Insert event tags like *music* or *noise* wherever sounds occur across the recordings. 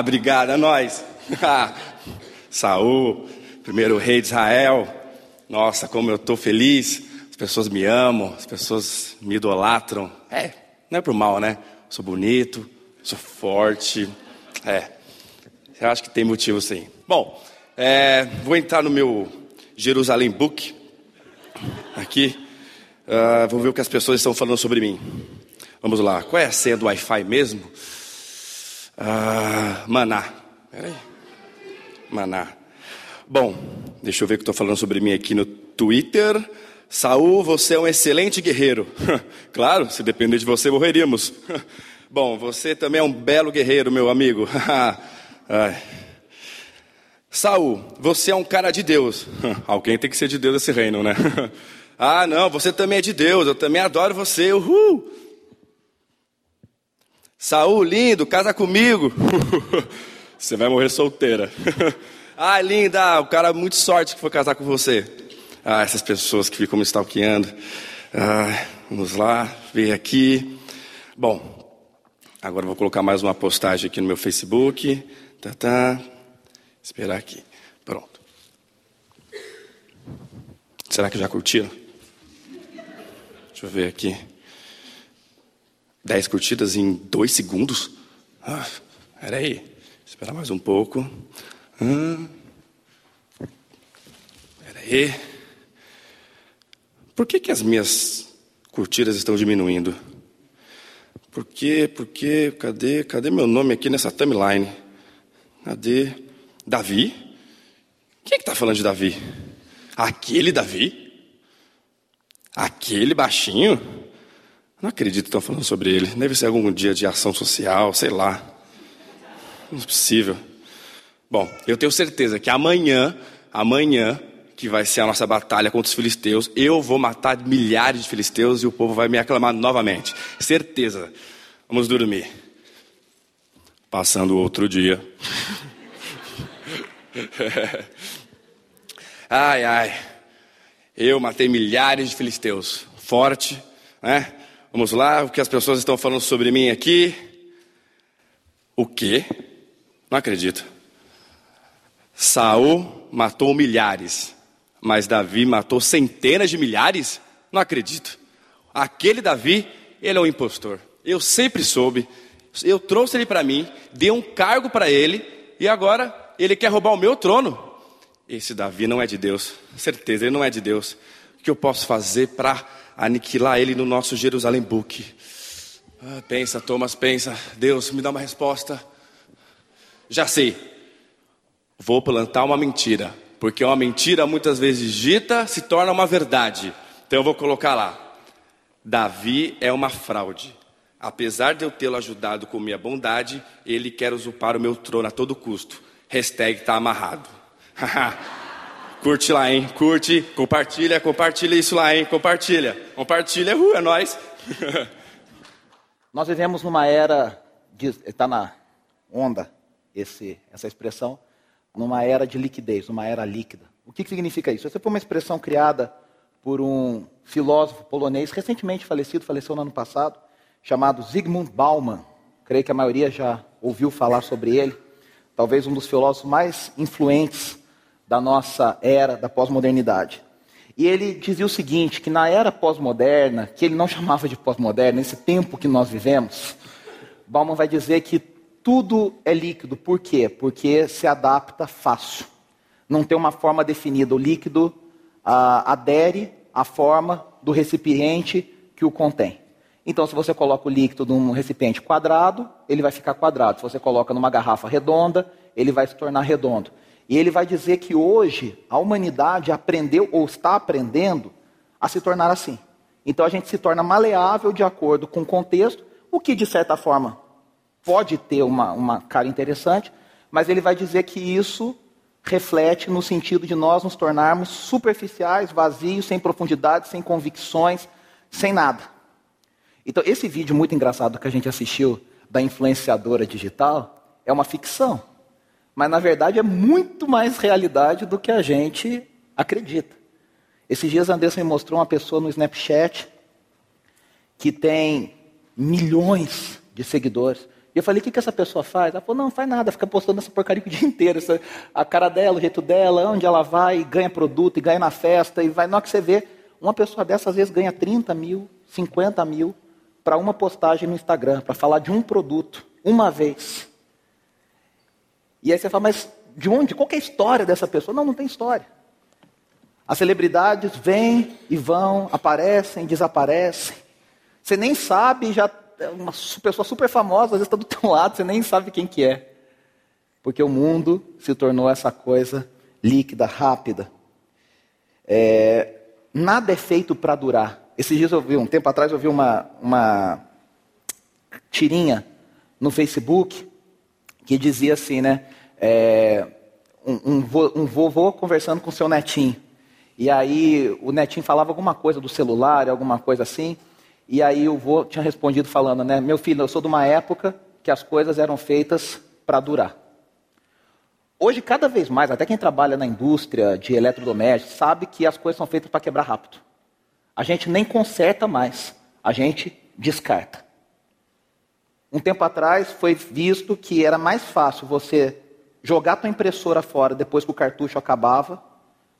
Ah, obrigado, a nós. *laughs* Saul, primeiro rei de Israel. Nossa, como eu estou feliz. As pessoas me amam, as pessoas me idolatram. É, não é por mal, né? Sou bonito, sou forte. É, eu acho que tem motivo sim. Bom, é, vou entrar no meu Jerusalém Book. Aqui. Uh, vou ver o que as pessoas estão falando sobre mim. Vamos lá. Qual é a senha do Wi-Fi mesmo? Uh, maná. Peraí. Maná. Bom, deixa eu ver o que estou falando sobre mim aqui no Twitter. Saul, você é um excelente guerreiro. *laughs* claro, se depender de você, morreríamos. *laughs* Bom, você também é um belo guerreiro, meu amigo. *laughs* Saul, você é um cara de Deus. Alguém tem que ser de Deus esse reino, né? ah, não, você também é de Deus, eu também adoro você. Uhul! Saul, lindo, casa comigo. *laughs* você vai morrer solteira. *laughs* ah, linda, o cara muito sorte que foi casar com você. Ah, essas pessoas que ficam me stalkeando. Ah, vamos lá, ver aqui. Bom, agora vou colocar mais uma postagem aqui no meu Facebook. Tá, tá. Esperar aqui. Pronto. Será que já curtiram? Deixa eu ver aqui. Dez curtidas em dois segundos? Ah, peraí. Esperar mais um pouco. Hum. Peraí. Por que, que as minhas curtidas estão diminuindo? Por quê? Por quê? Cadê? Cadê meu nome aqui nessa timeline? Cadê? Davi? Quem é que está falando de Davi? Aquele Davi? Aquele baixinho? Não acredito que estão falando sobre ele. Deve ser algum dia de ação social, sei lá. Não é possível. Bom, eu tenho certeza que amanhã, amanhã, que vai ser a nossa batalha contra os filisteus, eu vou matar milhares de filisteus e o povo vai me aclamar novamente. Certeza. Vamos dormir. Passando outro dia. *laughs* ai, ai. Eu matei milhares de filisteus. Forte, né? Vamos lá, o que as pessoas estão falando sobre mim aqui? O quê? Não acredito. Saul matou milhares, mas Davi matou centenas de milhares? Não acredito. Aquele Davi, ele é um impostor. Eu sempre soube. Eu trouxe ele para mim, dei um cargo para ele e agora ele quer roubar o meu trono. Esse Davi não é de Deus, certeza, ele não é de Deus. O que eu posso fazer para aniquilar ele no nosso Jerusalém Book? Ah, pensa, Thomas, pensa. Deus, me dá uma resposta. Já sei. Vou plantar uma mentira, porque uma mentira muitas vezes dita se torna uma verdade. Então eu vou colocar lá. Davi é uma fraude. Apesar de eu tê-lo ajudado com minha bondade, ele quer usurpar o meu trono a todo custo. Hashtag tá amarrado. *laughs* Curte lá, hein? Curte, compartilha, compartilha isso lá, hein? Compartilha. Compartilha, uh, é nóis. *laughs* Nós vivemos numa era, está na onda esse, essa expressão, numa era de liquidez, numa era líquida. O que, que significa isso? Essa foi uma expressão criada por um filósofo polonês recentemente falecido, faleceu no ano passado, chamado Zygmunt Bauman. Creio que a maioria já ouviu falar sobre ele talvez um dos filósofos mais influentes da nossa era da pós-modernidade. E ele dizia o seguinte, que na era pós-moderna, que ele não chamava de pós-moderna, nesse tempo que nós vivemos, Bauman vai dizer que tudo é líquido. Por quê? Porque se adapta fácil. Não tem uma forma definida. O líquido ah, adere à forma do recipiente que o contém. Então, se você coloca o líquido num recipiente quadrado, ele vai ficar quadrado. Se você coloca numa garrafa redonda, ele vai se tornar redondo. E ele vai dizer que hoje a humanidade aprendeu ou está aprendendo a se tornar assim. Então a gente se torna maleável de acordo com o contexto, o que de certa forma pode ter uma, uma cara interessante, mas ele vai dizer que isso reflete no sentido de nós nos tornarmos superficiais, vazios, sem profundidade, sem convicções, sem nada. Então, esse vídeo muito engraçado que a gente assistiu da influenciadora digital é uma ficção. Mas, na verdade, é muito mais realidade do que a gente acredita. Esses dias, Anderson me mostrou uma pessoa no Snapchat que tem milhões de seguidores. E eu falei, o que, que essa pessoa faz? Ela falou, não, não faz nada, fica postando essa porcaria o dia inteiro. Essa, a cara dela, o jeito dela, onde ela vai, ganha produto, e ganha na festa, e vai. Na hora que você vê, uma pessoa dessa às vezes ganha 30 mil, 50 mil para uma postagem no Instagram, para falar de um produto, uma vez. E aí você fala, mas de onde? Qual é a história dessa pessoa? Não, não tem história. As celebridades vêm e vão, aparecem, desaparecem. Você nem sabe, já é uma pessoa super famosa, às vezes está do *laughs* teu lado, você nem sabe quem que é. Porque o mundo se tornou essa coisa líquida, rápida. É, nada é feito para durar. Esses dias eu vi, um tempo atrás eu vi uma, uma tirinha no Facebook que dizia assim, né? É, um, um, um vovô conversando com seu netinho. E aí o netinho falava alguma coisa do celular, alguma coisa assim. E aí o vô tinha respondido falando, né? Meu filho, eu sou de uma época que as coisas eram feitas para durar. Hoje, cada vez mais, até quem trabalha na indústria de eletrodomésticos sabe que as coisas são feitas para quebrar rápido. A gente nem conserta mais, a gente descarta. Um tempo atrás foi visto que era mais fácil você jogar tua impressora fora depois que o cartucho acabava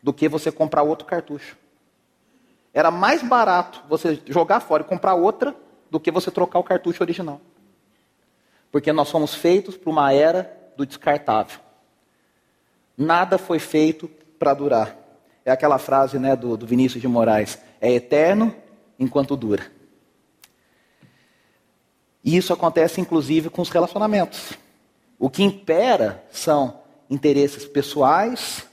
do que você comprar outro cartucho. Era mais barato você jogar fora e comprar outra do que você trocar o cartucho original. Porque nós somos feitos para uma era do descartável. Nada foi feito para durar. É aquela frase né, do, do Vinícius de Moraes: é eterno enquanto dura. E isso acontece inclusive com os relacionamentos. O que impera são interesses pessoais,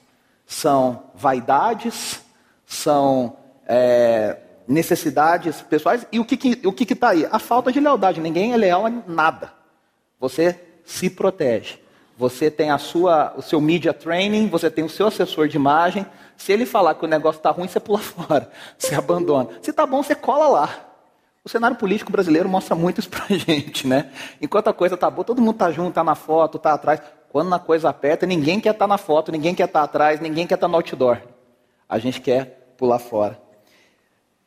são vaidades, são é, necessidades pessoais. E o que está que, o que que tá aí? A falta de lealdade. Ninguém é leal a nada. Você se protege. Você tem a sua, o seu media training, você tem o seu assessor de imagem. Se ele falar que o negócio está ruim, você pula *laughs* fora, você abandona. Se está bom, você cola lá. O cenário político brasileiro mostra muito isso pra *laughs* gente, né? Enquanto a coisa está boa, todo mundo está junto, está na foto, está atrás. Quando a coisa aperta, ninguém quer estar tá na foto, ninguém quer estar tá atrás, ninguém quer estar tá no outdoor. A gente quer pular fora.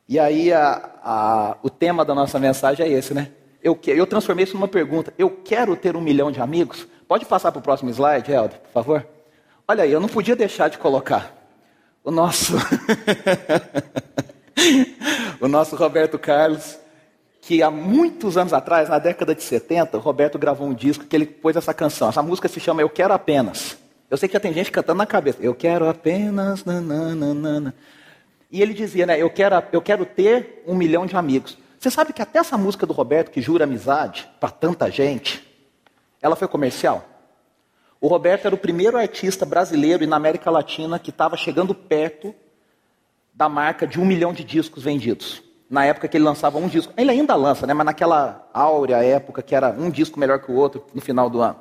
E aí a, a, o tema da nossa mensagem é esse, né? Eu, eu transformei isso numa pergunta. Eu quero ter um milhão de amigos? Pode passar para o próximo slide, Helder, por favor? Olha aí, eu não podia deixar de colocar o nosso, *laughs* o nosso Roberto Carlos, que há muitos anos atrás, na década de 70, o Roberto gravou um disco que ele pôs essa canção. Essa música se chama Eu Quero Apenas. Eu sei que já tem gente cantando na cabeça. Eu quero apenas. Nananana. E ele dizia, né? Eu quero, eu quero ter um milhão de amigos. Você sabe que até essa música do Roberto, que jura amizade para tanta gente, ela foi comercial? O Roberto era o primeiro artista brasileiro e na América Latina que estava chegando perto da marca de um milhão de discos vendidos. Na época que ele lançava um disco. Ele ainda lança, né? Mas naquela áurea época que era um disco melhor que o outro no final do ano.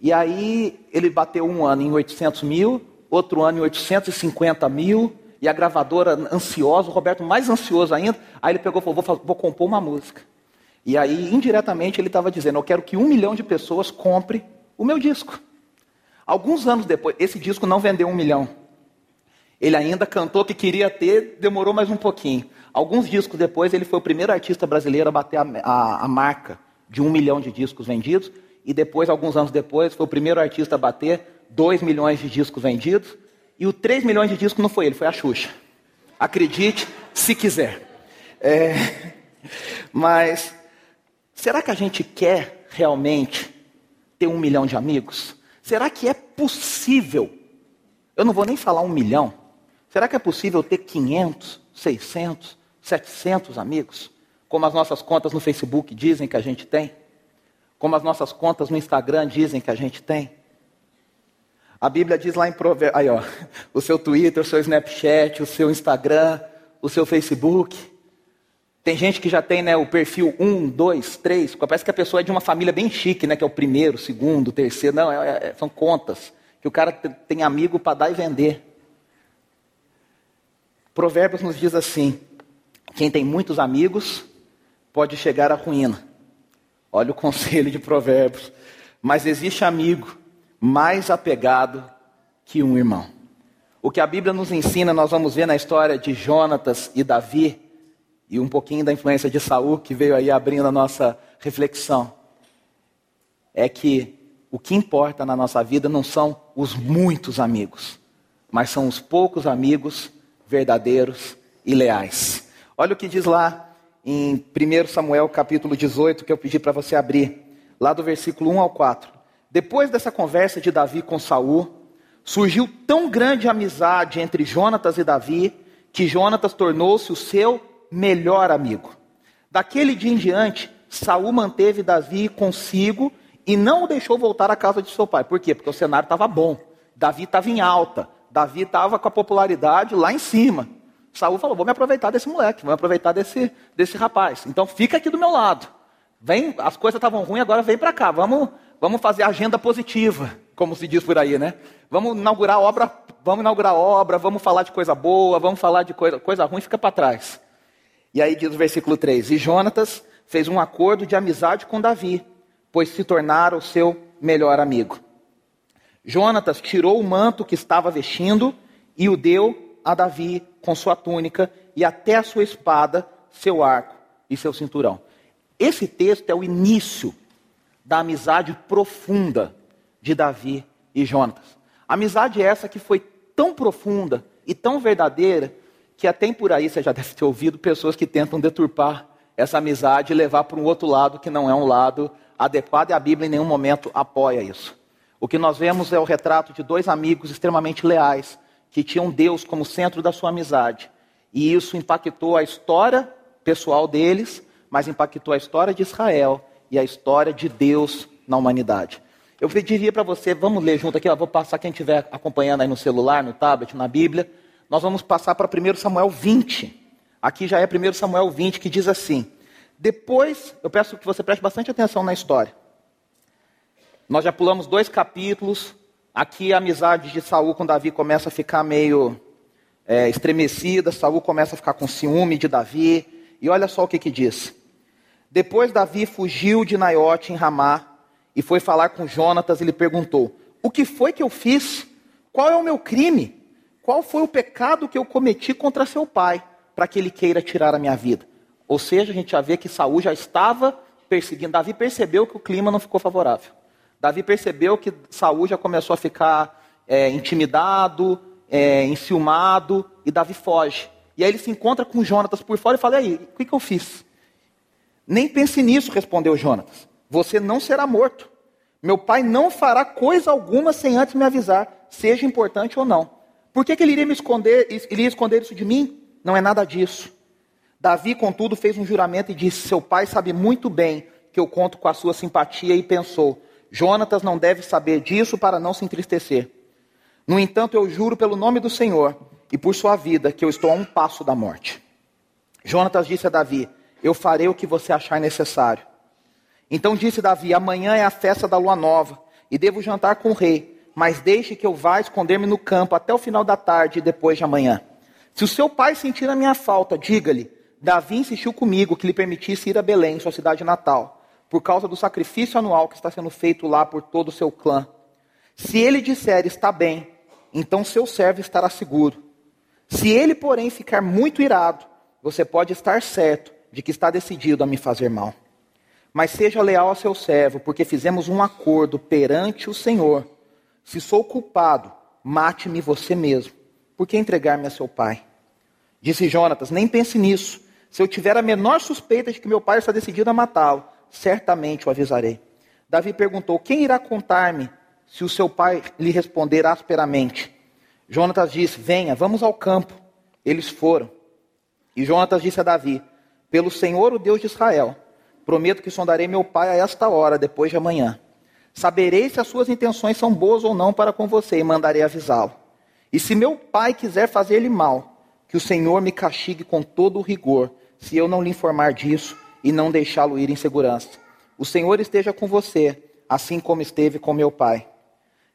E aí ele bateu um ano em 800 mil, outro ano em 850 mil, e a gravadora ansiosa, o Roberto mais ansioso ainda, aí ele pegou e falou, vou, vou compor uma música. E aí, indiretamente, ele estava dizendo, eu quero que um milhão de pessoas compre o meu disco. Alguns anos depois, esse disco não vendeu um milhão. Ele ainda cantou que queria ter, demorou mais um pouquinho. Alguns discos depois, ele foi o primeiro artista brasileiro a bater a, a, a marca de um milhão de discos vendidos. E depois, alguns anos depois, foi o primeiro artista a bater dois milhões de discos vendidos. E o 3 milhões de discos não foi ele, foi a Xuxa. Acredite, se quiser. É, mas será que a gente quer realmente ter um milhão de amigos? Será que é possível? Eu não vou nem falar um milhão. Será que é possível ter 500, 600, 700 amigos? Como as nossas contas no Facebook dizem que a gente tem? Como as nossas contas no Instagram dizem que a gente tem? A Bíblia diz lá em Provérbios, aí ó, *laughs* o seu Twitter, o seu Snapchat, o seu Instagram, o seu Facebook. Tem gente que já tem né, o perfil 1, 2, 3, parece que a pessoa é de uma família bem chique, né, que é o primeiro, segundo, terceiro. Não, é, é, são contas. Que o cara tem amigo para dar e vender. Provérbios nos diz assim: quem tem muitos amigos pode chegar à ruína. Olha o *laughs* conselho de Provérbios. Mas existe amigo mais apegado que um irmão. O que a Bíblia nos ensina, nós vamos ver na história de Jonatas e Davi, e um pouquinho da influência de Saul, que veio aí abrindo a nossa reflexão. é que o que importa na nossa vida não são os muitos amigos, mas são os poucos amigos verdadeiros e leais. Olha o que diz lá em 1 Samuel capítulo 18, que eu pedi para você abrir, lá do versículo 1 ao 4. Depois dessa conversa de Davi com Saul, surgiu tão grande amizade entre Jonatas e Davi, que Jonatas tornou-se o seu melhor amigo. Daquele dia em diante, Saul manteve Davi consigo e não o deixou voltar à casa de seu pai. Por quê? Porque o cenário estava bom. Davi estava em alta. Davi estava com a popularidade lá em cima. Saul falou: vou me aproveitar desse moleque, vou me aproveitar desse, desse rapaz. Então fica aqui do meu lado. Vem, as coisas estavam ruins, agora vem para cá. Vamos, vamos fazer agenda positiva, como se diz por aí, né? Vamos inaugurar obra, vamos inaugurar obra, vamos falar de coisa boa, vamos falar de coisa, coisa ruim, fica para trás. E aí diz o versículo 3: E Jonatas fez um acordo de amizade com Davi, pois se tornara o seu melhor amigo. Jonatas tirou o manto que estava vestindo e o deu a Davi com sua túnica e até a sua espada, seu arco e seu cinturão. Esse texto é o início da amizade profunda de Davi e Jonatas. Amizade essa que foi tão profunda e tão verdadeira que até por aí você já *laughs* deve ter ouvido pessoas que tentam deturpar essa amizade e levar para um outro lado que não é um lado adequado e a Bíblia em nenhum momento apoia isso. O que nós vemos é o retrato de dois amigos extremamente leais que tinham Deus como centro da sua amizade. E isso impactou a história pessoal deles, mas impactou a história de Israel e a história de Deus na humanidade. Eu pediria para você, vamos ler junto aqui, vou passar quem estiver acompanhando aí no celular, no tablet, na Bíblia. Nós vamos passar para 1 Samuel 20. Aqui já é 1 Samuel 20 que diz assim: Depois, eu peço que você preste bastante atenção na história. Nós já pulamos dois capítulos, Aqui a amizade de Saul com Davi começa a ficar meio é, estremecida, Saul começa a ficar com ciúme de Davi. E olha só o que, que diz. Depois Davi fugiu de Naiote em Ramá e foi falar com Jonatas e lhe perguntou: O que foi que eu fiz? Qual é o meu crime? Qual foi o pecado que eu cometi contra seu pai, para que ele queira tirar a minha vida? Ou seja, a gente já vê que Saul já estava perseguindo. Davi percebeu que o clima não ficou favorável. Davi percebeu que Saul já começou a ficar é, intimidado, é, enciumado, e Davi foge. E aí ele se encontra com Jonatas por fora e fala: e aí, o que, que eu fiz? Nem pense nisso, respondeu Jonatas. Você não será morto. Meu pai não fará coisa alguma sem antes me avisar, seja importante ou não. Por que, que ele iria me esconder, esconder isso de mim? Não é nada disso. Davi, contudo, fez um juramento e disse: Seu pai sabe muito bem que eu conto com a sua simpatia, e pensou: Jonatas não deve saber disso para não se entristecer. No entanto, eu juro pelo nome do Senhor e por sua vida que eu estou a um passo da morte. Jonatas disse a Davi: Eu farei o que você achar necessário. Então disse Davi: Amanhã é a festa da lua nova e devo jantar com o rei, mas deixe que eu vá esconder-me no campo até o final da tarde e depois de amanhã. Se o seu pai sentir a minha falta, diga-lhe: Davi insistiu comigo que lhe permitisse ir a Belém, sua cidade natal por causa do sacrifício anual que está sendo feito lá por todo o seu clã. Se ele disser está bem, então seu servo estará seguro. Se ele, porém, ficar muito irado, você pode estar certo de que está decidido a me fazer mal. Mas seja leal ao seu servo, porque fizemos um acordo perante o Senhor. Se sou culpado, mate-me você mesmo. Por que entregar-me a seu pai? Disse Jonatas: Nem pense nisso. Se eu tiver a menor suspeita de que meu pai está decidido a matá-lo, certamente o avisarei. Davi perguntou: Quem irá contar-me se o seu pai lhe responder asperamente? Jonatas disse: Venha, vamos ao campo. Eles foram. E Jonatas disse a Davi: Pelo Senhor, o Deus de Israel, prometo que sondarei meu pai a esta hora, depois de amanhã. Saberei se as suas intenções são boas ou não para com você, e mandarei avisá-lo. E se meu pai quiser fazer-lhe mal, que o Senhor me castigue com todo o rigor, se eu não lhe informar disso, e não deixá-lo ir em segurança. O Senhor esteja com você, assim como esteve com meu pai.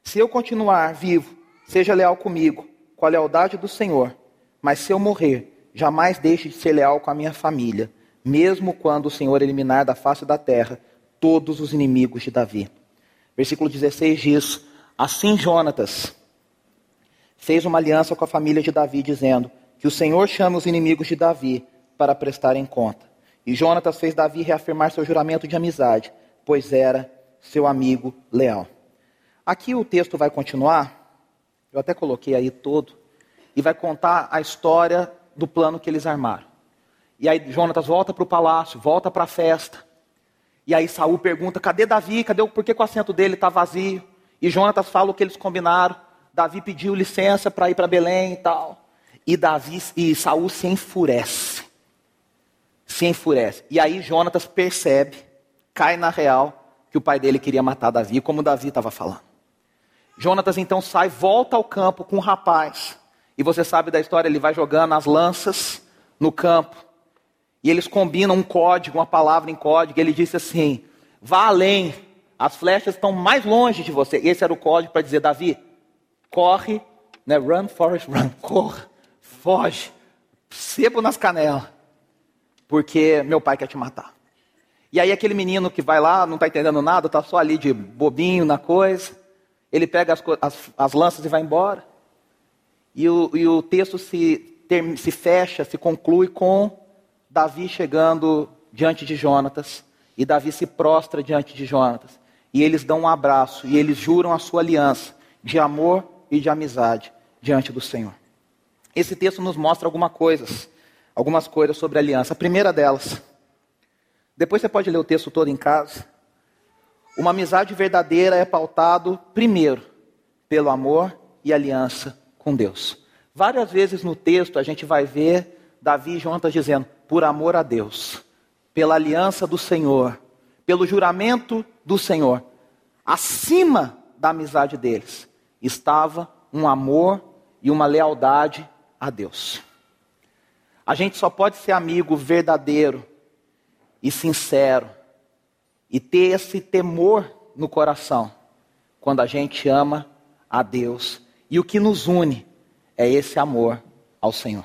Se eu continuar vivo, seja leal comigo, com a lealdade do Senhor. Mas se eu morrer, jamais deixe de ser leal com a minha família, mesmo quando o Senhor eliminar da face da terra todos os inimigos de Davi. Versículo 16 diz: Assim Jonatas fez uma aliança com a família de Davi, dizendo: Que o Senhor chame os inimigos de Davi para prestarem conta. E Jonatas fez Davi reafirmar seu juramento de amizade, pois era seu amigo leal. Aqui o texto vai continuar, eu até coloquei aí todo, e vai contar a história do plano que eles armaram. E aí Jonatas volta para o palácio, volta para a festa. E aí Saul pergunta: cadê Davi? Cadê o... Por que, que o assento dele está vazio? E Jonatas fala o que eles combinaram. Davi pediu licença para ir para Belém e tal. E Davi e Saul se enfurece. Se enfurece. E aí Jonatas percebe, cai na real, que o pai dele queria matar Davi, como Davi estava falando. Jonatas então sai, volta ao campo com o rapaz. E você sabe da história, ele vai jogando as lanças no campo. E eles combinam um código, uma palavra em código. E ele disse assim: vá além, as flechas estão mais longe de você. Esse era o código para dizer: Davi, corre, né? Run, Forest, run, *laughs* corra, foge, sebo nas canelas, porque meu pai quer te matar. E aí aquele menino que vai lá, não está entendendo nada, está só ali de bobinho na coisa, ele pega as, as, as lanças e vai embora. E o, e o texto se, ter, se fecha, se conclui com Davi chegando diante de Jonatas. E Davi se prostra diante de Jonatas. E eles dão um abraço. E eles juram a sua aliança de amor e de amizade diante do Senhor. Esse texto nos mostra algumas coisas. Algumas coisas sobre a aliança. A primeira delas. Depois você pode ler o texto todo em casa. Uma amizade verdadeira é pautado primeiro pelo amor e aliança com Deus. Várias vezes no texto a gente vai ver Davi e dizendo: por amor a Deus, pela aliança do Senhor, pelo juramento do Senhor, acima da amizade deles estava um amor e uma lealdade a Deus. A gente só pode ser amigo verdadeiro e sincero e ter esse temor no coração quando a gente ama a Deus e o que nos une é esse amor ao Senhor.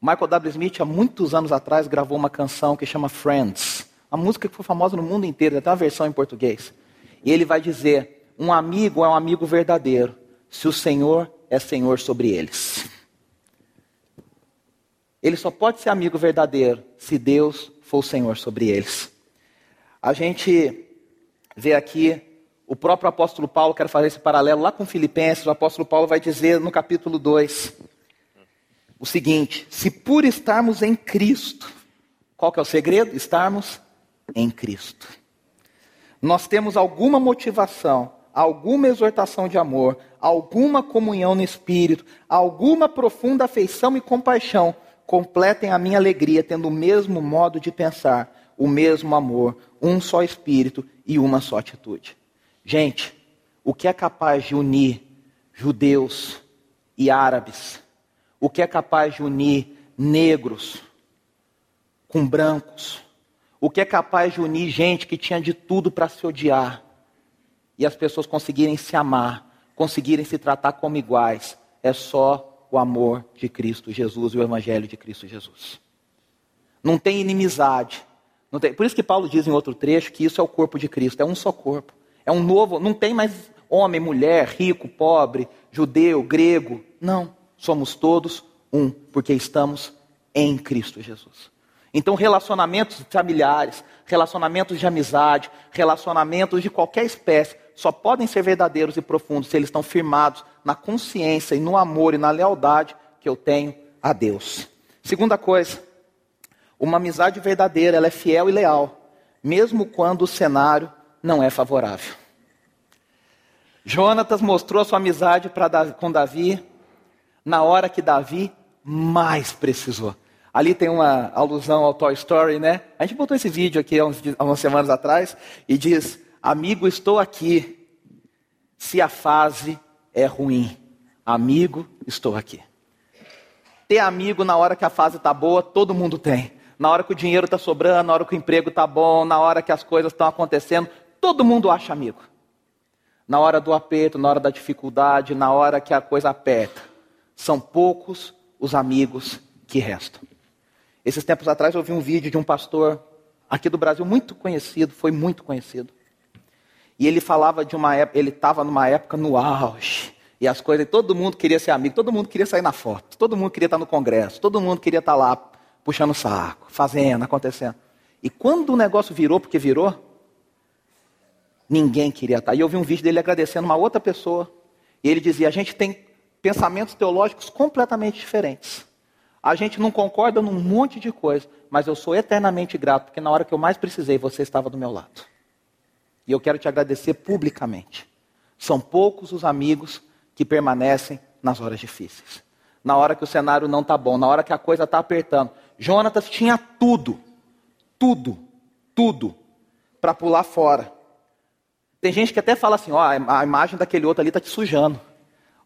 Michael W. Smith, há muitos anos atrás, gravou uma canção que chama Friends. Uma música que foi famosa no mundo inteiro, até uma versão em português. E ele vai dizer: Um amigo é um amigo verdadeiro, se o Senhor é Senhor sobre eles. Ele só pode ser amigo verdadeiro se Deus for o Senhor sobre eles. A gente vê aqui o próprio apóstolo Paulo, quero fazer esse paralelo lá com Filipenses, o apóstolo Paulo vai dizer no capítulo 2 o seguinte: se por estarmos em Cristo, qual que é o segredo? Estarmos em Cristo. Nós temos alguma motivação, alguma exortação de amor, alguma comunhão no espírito, alguma profunda afeição e compaixão, completem a minha alegria tendo o mesmo modo de pensar, o mesmo amor, um só espírito e uma só atitude. Gente, o que é capaz de unir judeus e árabes? O que é capaz de unir negros com brancos? O que é capaz de unir gente que tinha de tudo para se odiar? E as pessoas conseguirem se amar, conseguirem se tratar como iguais. É só o amor de Cristo Jesus e o Evangelho de Cristo Jesus. Não tem inimizade. Não tem... Por isso que Paulo diz em outro trecho que isso é o corpo de Cristo, é um só corpo. É um novo, não tem mais homem, mulher, rico, pobre, judeu, grego. Não, somos todos um, porque estamos em Cristo Jesus. Então, relacionamentos familiares, relacionamentos de amizade, relacionamentos de qualquer espécie, só podem ser verdadeiros e profundos se eles estão firmados na consciência e no amor e na lealdade que eu tenho a Deus. Segunda coisa, uma amizade verdadeira, ela é fiel e leal, mesmo quando o cenário não é favorável. Jonatas mostrou sua amizade Davi, com Davi na hora que Davi mais precisou. Ali tem uma alusão ao Toy Story, né? A gente botou esse vídeo aqui há, uns, há umas semanas atrás e diz: Amigo, estou aqui. Se a fase é ruim, amigo, estou aqui. Ter amigo na hora que a fase está boa, todo mundo tem. Na hora que o dinheiro está sobrando, na hora que o emprego está bom, na hora que as coisas estão acontecendo, todo mundo acha amigo. Na hora do aperto, na hora da dificuldade, na hora que a coisa aperta. São poucos os amigos que restam. Esses tempos atrás eu vi um vídeo de um pastor aqui do Brasil muito conhecido, foi muito conhecido. E ele falava de uma época, ele estava numa época no auge. E as coisas, todo mundo queria ser amigo, todo mundo queria sair na foto, todo mundo queria estar no congresso, todo mundo queria estar lá puxando o saco, fazendo, acontecendo. E quando o negócio virou, porque virou, ninguém queria estar. E eu vi um vídeo dele agradecendo uma outra pessoa. E ele dizia: a gente tem pensamentos teológicos completamente diferentes. A gente não concorda num monte de coisa, mas eu sou eternamente grato, porque na hora que eu mais precisei, você estava do meu lado. E eu quero te agradecer publicamente. São poucos os amigos que permanecem nas horas difíceis. Na hora que o cenário não está bom, na hora que a coisa está apertando. Jonatas tinha tudo, tudo, tudo, para pular fora. Tem gente que até fala assim: ó, a imagem daquele outro ali está te sujando.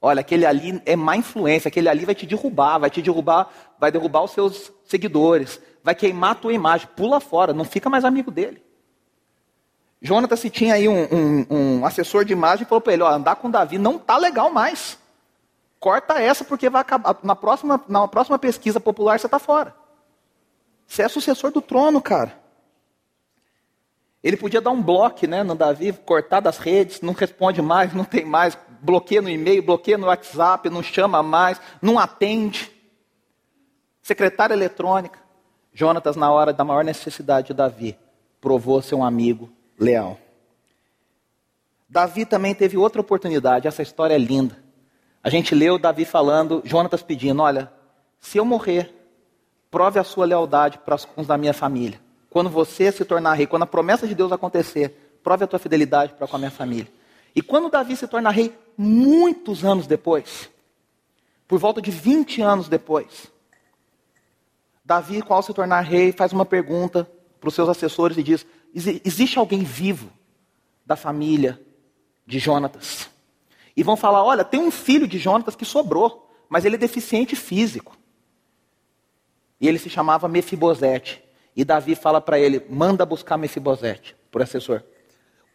Olha, aquele ali é má influência, aquele ali vai te derrubar, vai te derrubar, vai derrubar os seus seguidores, vai queimar a tua imagem. Pula fora, não fica mais amigo dele. Jonatas se tinha aí um, um, um, assessor de imagem falou para ele: ó, andar com Davi não tá legal mais. Corta essa porque vai acabar na próxima, na próxima pesquisa popular você está fora. Você é sucessor do trono, cara. Ele podia dar um bloco né, no Davi, cortar das redes, não responde mais, não tem mais, bloqueia no e-mail, bloqueia no WhatsApp, não chama mais, não atende. Secretária eletrônica. Jonatas, na hora da maior necessidade de Davi, provou ser um amigo leal. Davi também teve outra oportunidade, essa história é linda. A gente leu Davi falando, Jonatas pedindo: olha, se eu morrer, prove a sua lealdade para os da minha família. Quando você se tornar rei, quando a promessa de Deus acontecer, prove a tua fidelidade para com a minha família. E quando Davi se torna rei, muitos anos depois, por volta de 20 anos depois, Davi, qual se tornar rei, faz uma pergunta para os seus assessores e diz: existe alguém vivo da família de Jonatas? E vão falar: olha, tem um filho de Jonatas que sobrou, mas ele é deficiente físico. E ele se chamava Mefibosete. E Davi fala para ele: manda buscar Mefibosete, por assessor.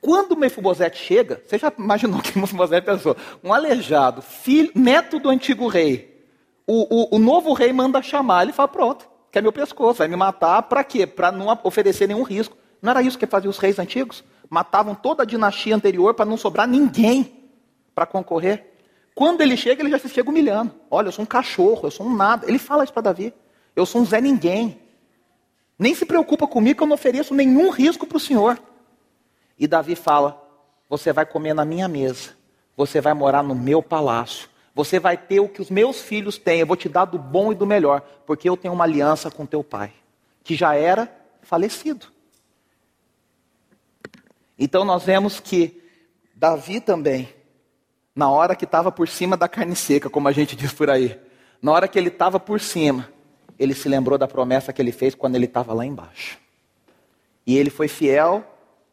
Quando Mefibosete chega, você já imaginou *laughs* que Mefibosete pensou? Um aleijado, filho, neto do antigo rei. O, o, o novo rei manda chamar, ele fala: pronto, quer meu pescoço, vai me matar, para quê? Para não oferecer nenhum risco. Não era isso que faziam os reis antigos? Matavam toda a dinastia anterior para não sobrar ninguém para concorrer. Quando ele chega, ele já se chega humilhando. Olha, eu sou um cachorro, eu sou um nada. Ele fala isso para Davi. Eu sou um Zé Ninguém. Nem se preocupa comigo que eu não ofereço nenhum risco para o Senhor. E Davi fala: Você vai comer na minha mesa, você vai morar no meu palácio, você vai ter o que os meus filhos têm, eu vou te dar do bom e do melhor, porque eu tenho uma aliança com teu pai, que já era falecido. Então nós vemos que Davi também, na hora que estava por cima da carne seca, como a gente diz por aí, na hora que ele estava por cima, ele se lembrou da promessa que ele fez quando ele estava lá embaixo. E ele foi fiel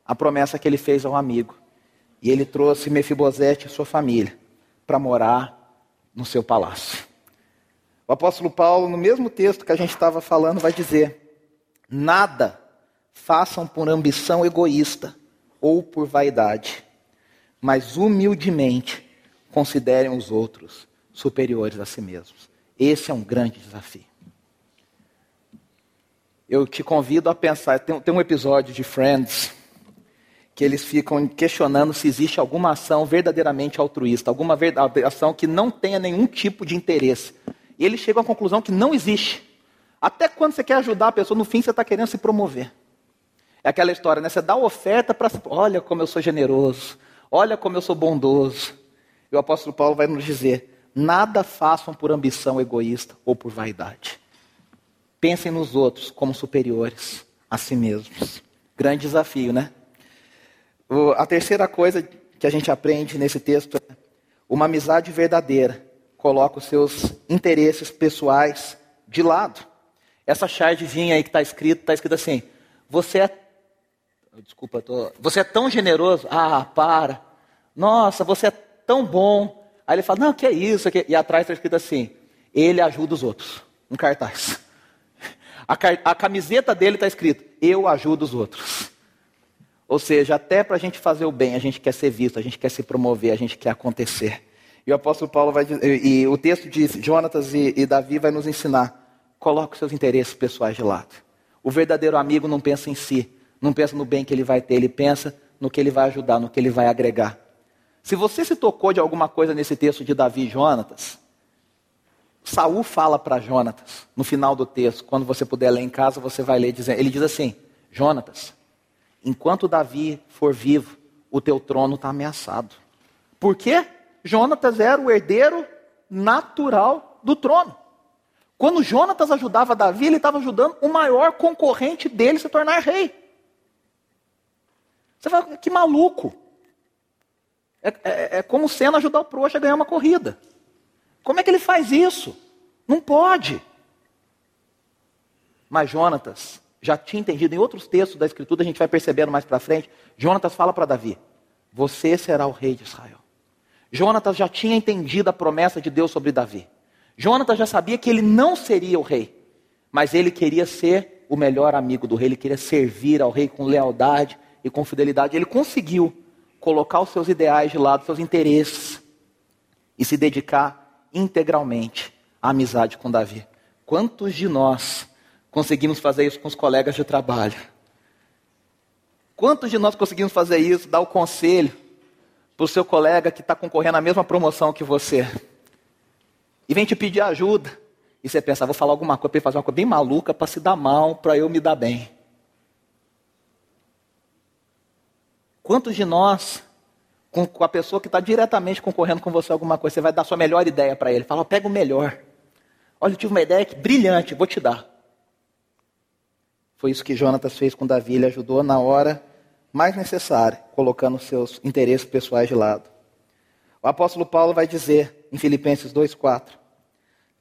à promessa que ele fez ao amigo. E ele trouxe Mefibosete e sua família para morar no seu palácio. O apóstolo Paulo, no mesmo texto que a gente estava falando, vai dizer: Nada façam por ambição egoísta ou por vaidade, mas humildemente considerem os outros superiores a si mesmos. Esse é um grande desafio eu te convido a pensar. Tem, tem, um episódio de Friends que eles ficam questionando se existe alguma ação verdadeiramente altruísta, alguma ação que não tenha nenhum tipo de interesse. E eles chegam à conclusão que não existe. Até quando você quer ajudar a pessoa, no fim você está querendo se promover. É aquela história, né? Você dá oferta para. Olha como eu sou generoso. Olha como eu sou bondoso. E o apóstolo Paulo vai nos dizer: nada façam por ambição egoísta ou por vaidade. Pensem nos outros como superiores a si mesmos. Grande desafio, né? A terceira coisa que a gente aprende nesse texto é uma amizade verdadeira coloca os seus interesses pessoais de lado. Essa chardezinha aí que está escrito, está escrito assim: você é, desculpa, tô, você é tão generoso. Ah, para. Nossa, você é tão bom. Aí ele fala: não, que é isso? Que... E atrás está escrito assim: ele ajuda os outros. Um cartaz. *laughs* A, a camiseta dele está escrito: Eu ajudo os outros. Ou seja, até para a gente fazer o bem, a gente quer ser visto, a gente quer se promover, a gente quer acontecer. E o apóstolo Paulo vai dizer, e o texto de Jonatas e, e Davi vai nos ensinar: coloque os seus interesses pessoais de lado. O verdadeiro amigo não pensa em si, não pensa no bem que ele vai ter, ele pensa no que ele vai ajudar, no que ele vai agregar. Se você se tocou de alguma coisa nesse texto de Davi e Jonatas, Saul fala para Jonatas, no final do texto, quando você puder ler em casa, você vai ler, dizendo, ele diz assim, Jonatas, enquanto Davi for vivo, o teu trono está ameaçado. Por quê? Jonatas era o herdeiro natural do trono. Quando Jonatas ajudava Davi, ele estava ajudando o maior concorrente dele se tornar rei. Você fala, que maluco. É, é, é como Senna ajudar o Proxa a ganhar uma corrida. Como é que ele faz isso? Não pode. Mas Jonatas já tinha entendido em outros textos da Escritura, a gente vai percebendo mais para frente. Jonatas fala para Davi: Você será o rei de Israel. Jonatas já tinha entendido a promessa de Deus sobre Davi. Jonatas já sabia que ele não seria o rei, mas ele queria ser o melhor amigo do rei, ele queria servir ao rei com lealdade e com fidelidade. Ele conseguiu colocar os seus ideais de lado, seus interesses, e se dedicar integralmente à amizade com Davi. Quantos de nós conseguimos fazer isso com os colegas de trabalho? Quantos de nós conseguimos fazer isso, dar o conselho para o seu colega que está concorrendo à mesma promoção que você? E vem te pedir ajuda. E você pensa, vou falar alguma coisa para ele fazer uma coisa bem maluca para se dar mal, para eu me dar bem. Quantos de nós, com, a pessoa que está diretamente concorrendo com você alguma coisa, você vai dar sua melhor ideia para ele? Fala, pega o melhor. Olha, eu tive uma ideia que, brilhante, vou te dar. Foi isso que Jonatas fez com Davi, ele ajudou na hora mais necessária, colocando seus interesses pessoais de lado. O apóstolo Paulo vai dizer em Filipenses 2,4: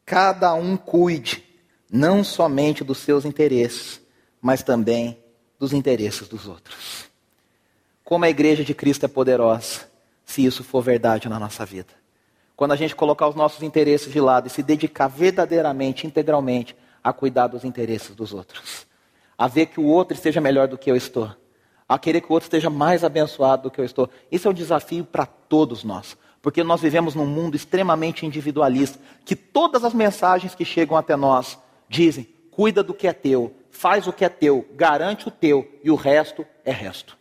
Cada um cuide não somente dos seus interesses, mas também dos interesses dos outros. Como a igreja de Cristo é poderosa, se isso for verdade na nossa vida. Quando a gente colocar os nossos interesses de lado e se dedicar verdadeiramente, integralmente, a cuidar dos interesses dos outros. A ver que o outro esteja melhor do que eu estou a querer que o outro esteja mais abençoado do que eu estou. Isso é um desafio para todos nós, porque nós vivemos num mundo extremamente individualista, que todas as mensagens que chegam até nós dizem: cuida do que é teu, faz o que é teu, garante o teu e o resto é resto.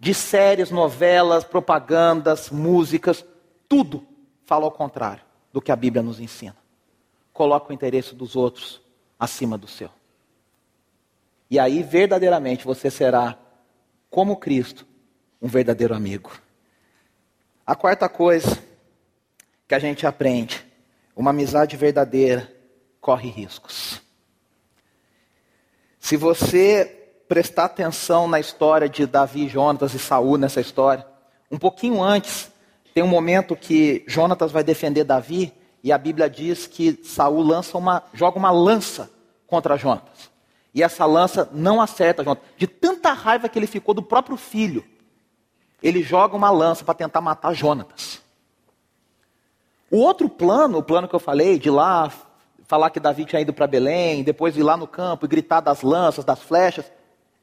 De séries, novelas, propagandas, músicas, tudo fala ao contrário do que a Bíblia nos ensina. Coloca o interesse dos outros acima do seu. E aí, verdadeiramente, você será, como Cristo, um verdadeiro amigo. A quarta coisa que a gente aprende: uma amizade verdadeira corre riscos. Se você prestar atenção na história de Davi, Jonatas e Saul nessa história, um pouquinho antes, tem um momento que Jonatas vai defender Davi e a Bíblia diz que Saul lança uma, joga uma lança contra Jonatas. E essa lança não acerta Jonatas. De tanta raiva que ele ficou do próprio filho, ele joga uma lança para tentar matar Jonatas. O outro plano, o plano que eu falei, de lá falar que Davi tinha ido para Belém, depois ir lá no campo e gritar das lanças, das flechas,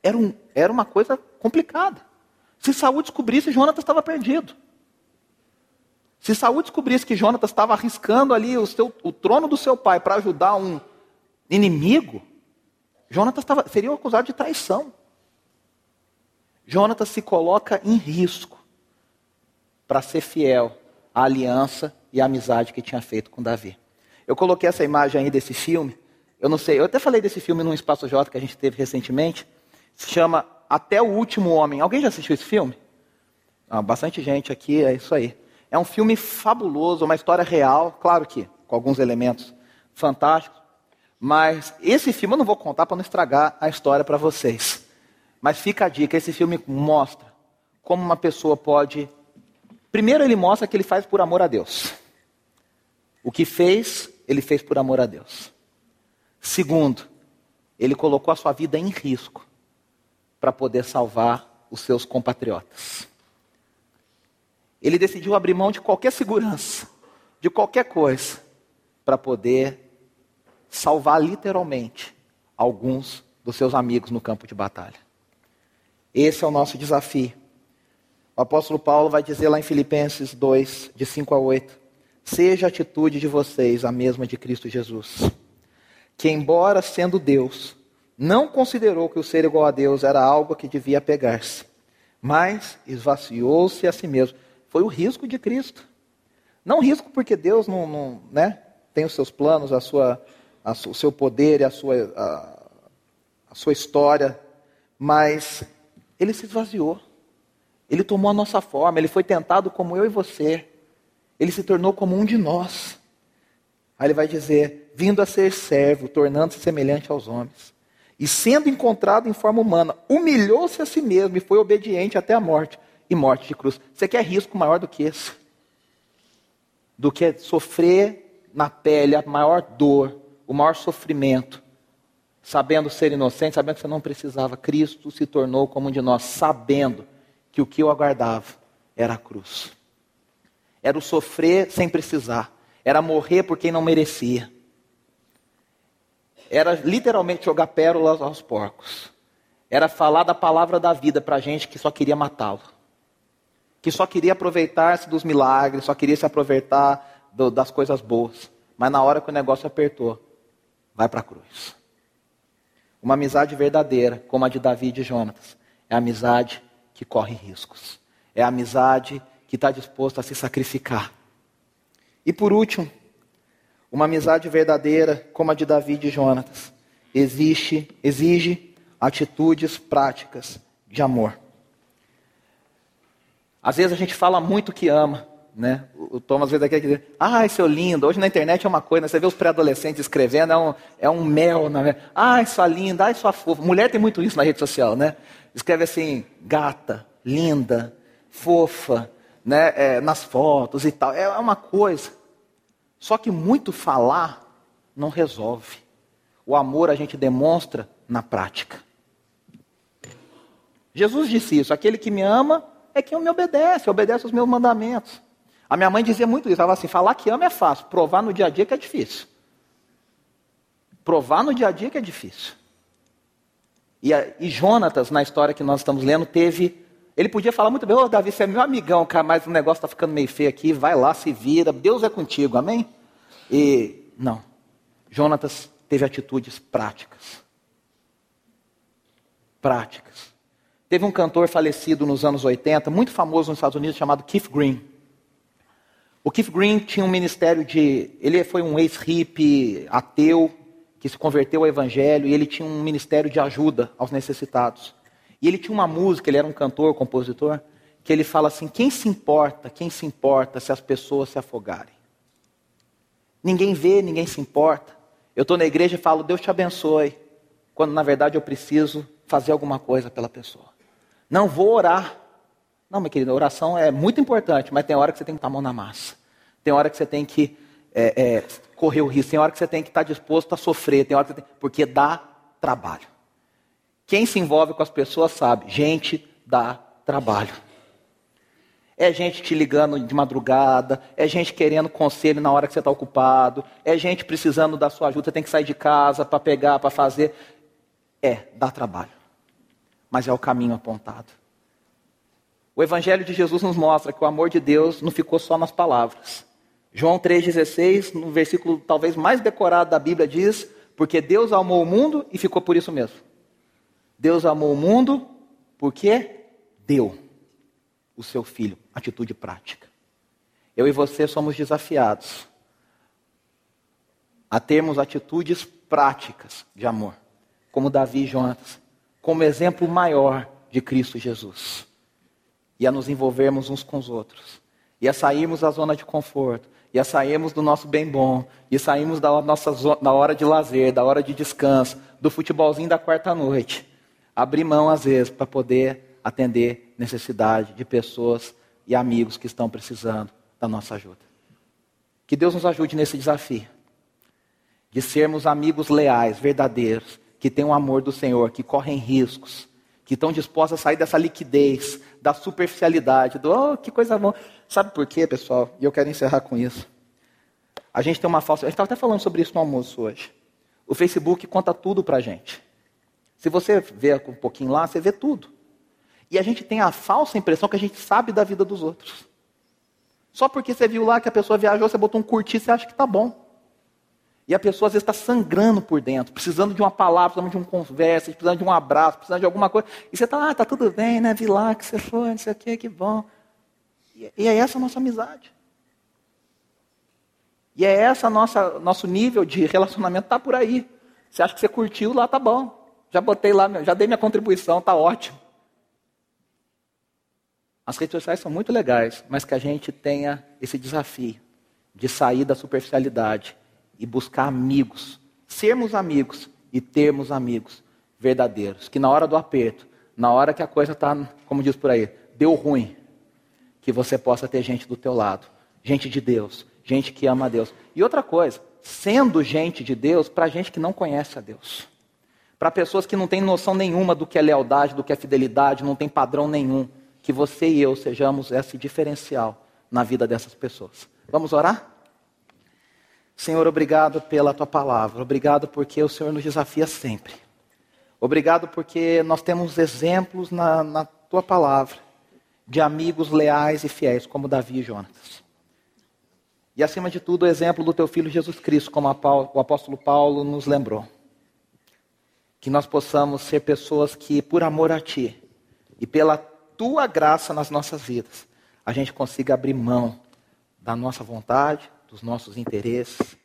era, um, era uma coisa complicada. Se Saúl descobrisse, Jonatas estava perdido. Se Saúl descobrisse que Jonatas estava arriscando ali o, seu, o trono do seu pai para ajudar um inimigo, Jonatas estava, seria acusado de traição. Jonatas se coloca em risco para ser fiel à aliança e à amizade que tinha feito com Davi. Eu coloquei essa imagem aí desse filme. Eu não sei, eu até falei desse filme num Espaço J que a gente teve recentemente. Se chama Até o Último Homem. Alguém já assistiu esse filme? Ah, bastante gente aqui, é isso aí. É um filme fabuloso, uma história real, claro que com alguns elementos fantásticos. Mas esse filme eu não vou contar para não estragar a história para vocês. Mas fica a dica: esse filme mostra como uma pessoa pode. Primeiro, ele mostra que ele faz por amor a Deus. O que fez, ele fez por amor a Deus. Segundo, ele colocou a sua vida em risco para poder salvar os seus compatriotas. Ele decidiu abrir mão de qualquer segurança, de qualquer coisa, para poder salvar literalmente alguns dos seus amigos no campo de batalha. Esse é o nosso desafio. O apóstolo Paulo vai dizer lá em Filipenses 2, de 5 a 8: Seja a atitude de vocês a mesma de Cristo Jesus, que, embora sendo Deus, não considerou que o ser igual a Deus era algo que devia pegar-se, mas esvaziou-se a si mesmo. Foi o risco de Cristo. Não risco porque Deus não, não né, tem os seus planos, a sua o seu poder e a sua, a, a sua história, mas ele se esvaziou. Ele tomou a nossa forma, ele foi tentado como eu e você. Ele se tornou como um de nós. Aí ele vai dizer: vindo a ser servo, tornando-se semelhante aos homens. E sendo encontrado em forma humana, humilhou-se a si mesmo e foi obediente até a morte e morte de cruz. Você quer risco maior do que esse? Do que sofrer na pele a maior dor, o maior sofrimento, sabendo ser inocente, sabendo que você não precisava. Cristo se tornou como um de nós, sabendo que o que eu aguardava era a cruz. Era o sofrer sem precisar, era morrer por quem não merecia era literalmente jogar pérolas aos porcos. Era falar da palavra da vida para gente que só queria matá-lo. Que só queria aproveitar-se dos milagres, só queria se aproveitar do, das coisas boas. Mas na hora que o negócio apertou, vai para a cruz. Uma amizade verdadeira, como a de Davi e de Jonatas, é a amizade que corre riscos. É a amizade que está disposta a se sacrificar. E por último, uma amizade verdadeira, como a de Davi e Jonatas, existe, exige atitudes práticas de amor. Às vezes a gente fala muito que ama, né? O Thomas às vezes aqui dizer, ai, seu lindo, hoje na internet é uma coisa, né? você vê os pré-adolescentes escrevendo, é um, é um mel, né? Ai, sua linda, ai, sua fofa. Mulher tem muito isso na rede social, né? Escreve assim, gata, linda, fofa, né? É, nas fotos e tal. É uma coisa. Só que muito falar não resolve. O amor a gente demonstra na prática. Jesus disse isso: aquele que me ama é quem me obedece, obedece os meus mandamentos. A minha mãe dizia muito isso, ela assim: falar que ama é fácil, provar no dia a dia que é difícil. Provar no dia a dia que é difícil. E, e Jonatas, na história que nós estamos lendo, teve ele podia falar muito bem, ô oh, Davi, você é meu amigão, cara, mas o negócio está ficando meio feio aqui, vai lá, se vira, Deus é contigo, amém? E não, Jonatas teve atitudes práticas. Práticas. Teve um cantor falecido nos anos 80, muito famoso nos Estados Unidos, chamado Keith Green. O Keith Green tinha um ministério de. Ele foi um ex-hippie ateu que se converteu ao evangelho e ele tinha um ministério de ajuda aos necessitados. E ele tinha uma música, ele era um cantor, compositor, que ele fala assim: quem se importa, quem se importa se as pessoas se afogarem? Ninguém vê, ninguém se importa. Eu estou na igreja e falo, Deus te abençoe, quando na verdade eu preciso fazer alguma coisa pela pessoa. Não vou orar. Não, minha querida, oração é muito importante, mas tem hora que você tem que estar mão na massa. Tem hora que você tem que é, é, correr o risco, tem hora que você tem que estar disposto a sofrer, tem hora que você tem... porque dá trabalho. Quem se envolve com as pessoas sabe, gente dá trabalho. É gente te ligando de madrugada, é gente querendo conselho na hora que você está ocupado, é gente precisando da sua ajuda, você tem que sair de casa para pegar, para fazer. É, dá trabalho. Mas é o caminho apontado. O Evangelho de Jesus nos mostra que o amor de Deus não ficou só nas palavras. João 3,16, no versículo talvez mais decorado da Bíblia, diz: Porque Deus amou o mundo e ficou por isso mesmo. Deus amou o mundo porque deu o seu filho. Atitude prática. Eu e você somos desafiados a termos atitudes práticas de amor, como Davi e Jonatas, como exemplo maior de Cristo Jesus. E a nos envolvermos uns com os outros. E a sairmos da zona de conforto. E a sairmos do nosso bem bom. E sairmos da nossa da hora de lazer, da hora de descanso, do futebolzinho da quarta noite abrir mão, às vezes, para poder atender necessidade de pessoas e amigos que estão precisando da nossa ajuda. Que Deus nos ajude nesse desafio de sermos amigos leais, verdadeiros, que têm o amor do Senhor, que correm riscos, que estão dispostos a sair dessa liquidez, da superficialidade, do oh, que coisa boa. Sabe por quê, pessoal? E eu quero encerrar com isso. A gente tem uma falsa. A gente estava até falando sobre isso no almoço hoje. O Facebook conta tudo para a gente. Se você vê um pouquinho lá, você vê tudo. E a gente tem a falsa impressão que a gente sabe da vida dos outros. Só porque você viu lá que a pessoa viajou, você botou um curtir, você acha que está bom. E a pessoa às vezes está sangrando por dentro, precisando de uma palavra, precisando de uma conversa, precisando de um abraço, precisando de alguma coisa. E você está, ah, tá tudo bem, né? Vi lá que você foi, não sei o que, que bom. E, e é essa a nossa amizade. E é essa nossa nosso nível de relacionamento está por aí. Você acha que você curtiu lá, tá bom. Já botei lá, já dei minha contribuição, está ótimo. As redes sociais são muito legais, mas que a gente tenha esse desafio de sair da superficialidade e buscar amigos, sermos amigos e termos amigos verdadeiros. Que na hora do aperto, na hora que a coisa está, como diz por aí, deu ruim, que você possa ter gente do teu lado, gente de Deus, gente que ama a Deus. E outra coisa, sendo gente de Deus, para gente que não conhece a Deus. Para pessoas que não têm noção nenhuma do que é lealdade, do que é fidelidade, não tem padrão nenhum. Que você e eu sejamos esse diferencial na vida dessas pessoas. Vamos orar? Senhor, obrigado pela tua palavra. Obrigado porque o Senhor nos desafia sempre. Obrigado porque nós temos exemplos na, na tua palavra de amigos leais e fiéis, como Davi e Jonatas. E acima de tudo, o exemplo do teu filho Jesus Cristo, como o apóstolo Paulo nos lembrou. Que nós possamos ser pessoas que, por amor a ti e pela tua graça nas nossas vidas, a gente consiga abrir mão da nossa vontade, dos nossos interesses,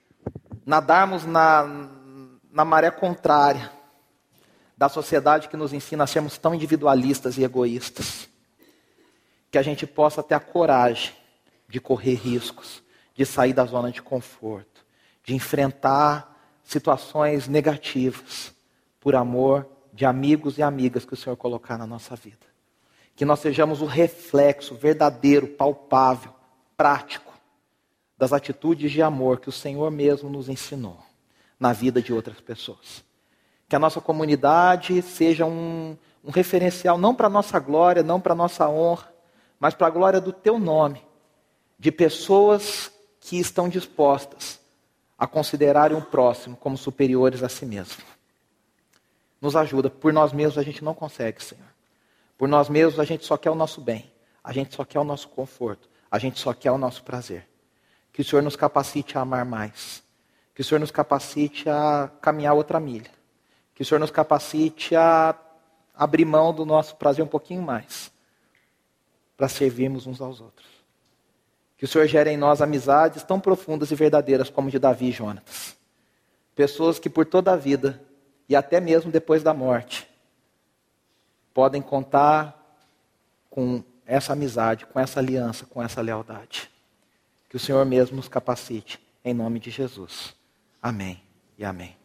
nadarmos na, na maré contrária da sociedade que nos ensina a sermos tão individualistas e egoístas. Que a gente possa ter a coragem de correr riscos, de sair da zona de conforto, de enfrentar situações negativas por amor de amigos e amigas que o Senhor colocar na nossa vida. Que nós sejamos o reflexo verdadeiro, palpável, prático das atitudes de amor que o Senhor mesmo nos ensinou na vida de outras pessoas. Que a nossa comunidade seja um, um referencial não para a nossa glória, não para a nossa honra, mas para a glória do teu nome, de pessoas que estão dispostas a considerarem o próximo como superiores a si mesmo. Nos ajuda, por nós mesmos a gente não consegue, Senhor. Por nós mesmos a gente só quer o nosso bem, a gente só quer o nosso conforto, a gente só quer o nosso prazer. Que o Senhor nos capacite a amar mais, que o Senhor nos capacite a caminhar outra milha que o Senhor nos capacite a abrir mão do nosso prazer um pouquinho mais, para servirmos uns aos outros. Que o Senhor gere em nós amizades tão profundas e verdadeiras como de Davi e Jonatas. Pessoas que por toda a vida, e até mesmo depois da morte, podem contar com essa amizade, com essa aliança, com essa lealdade. Que o Senhor mesmo nos capacite, em nome de Jesus. Amém e amém.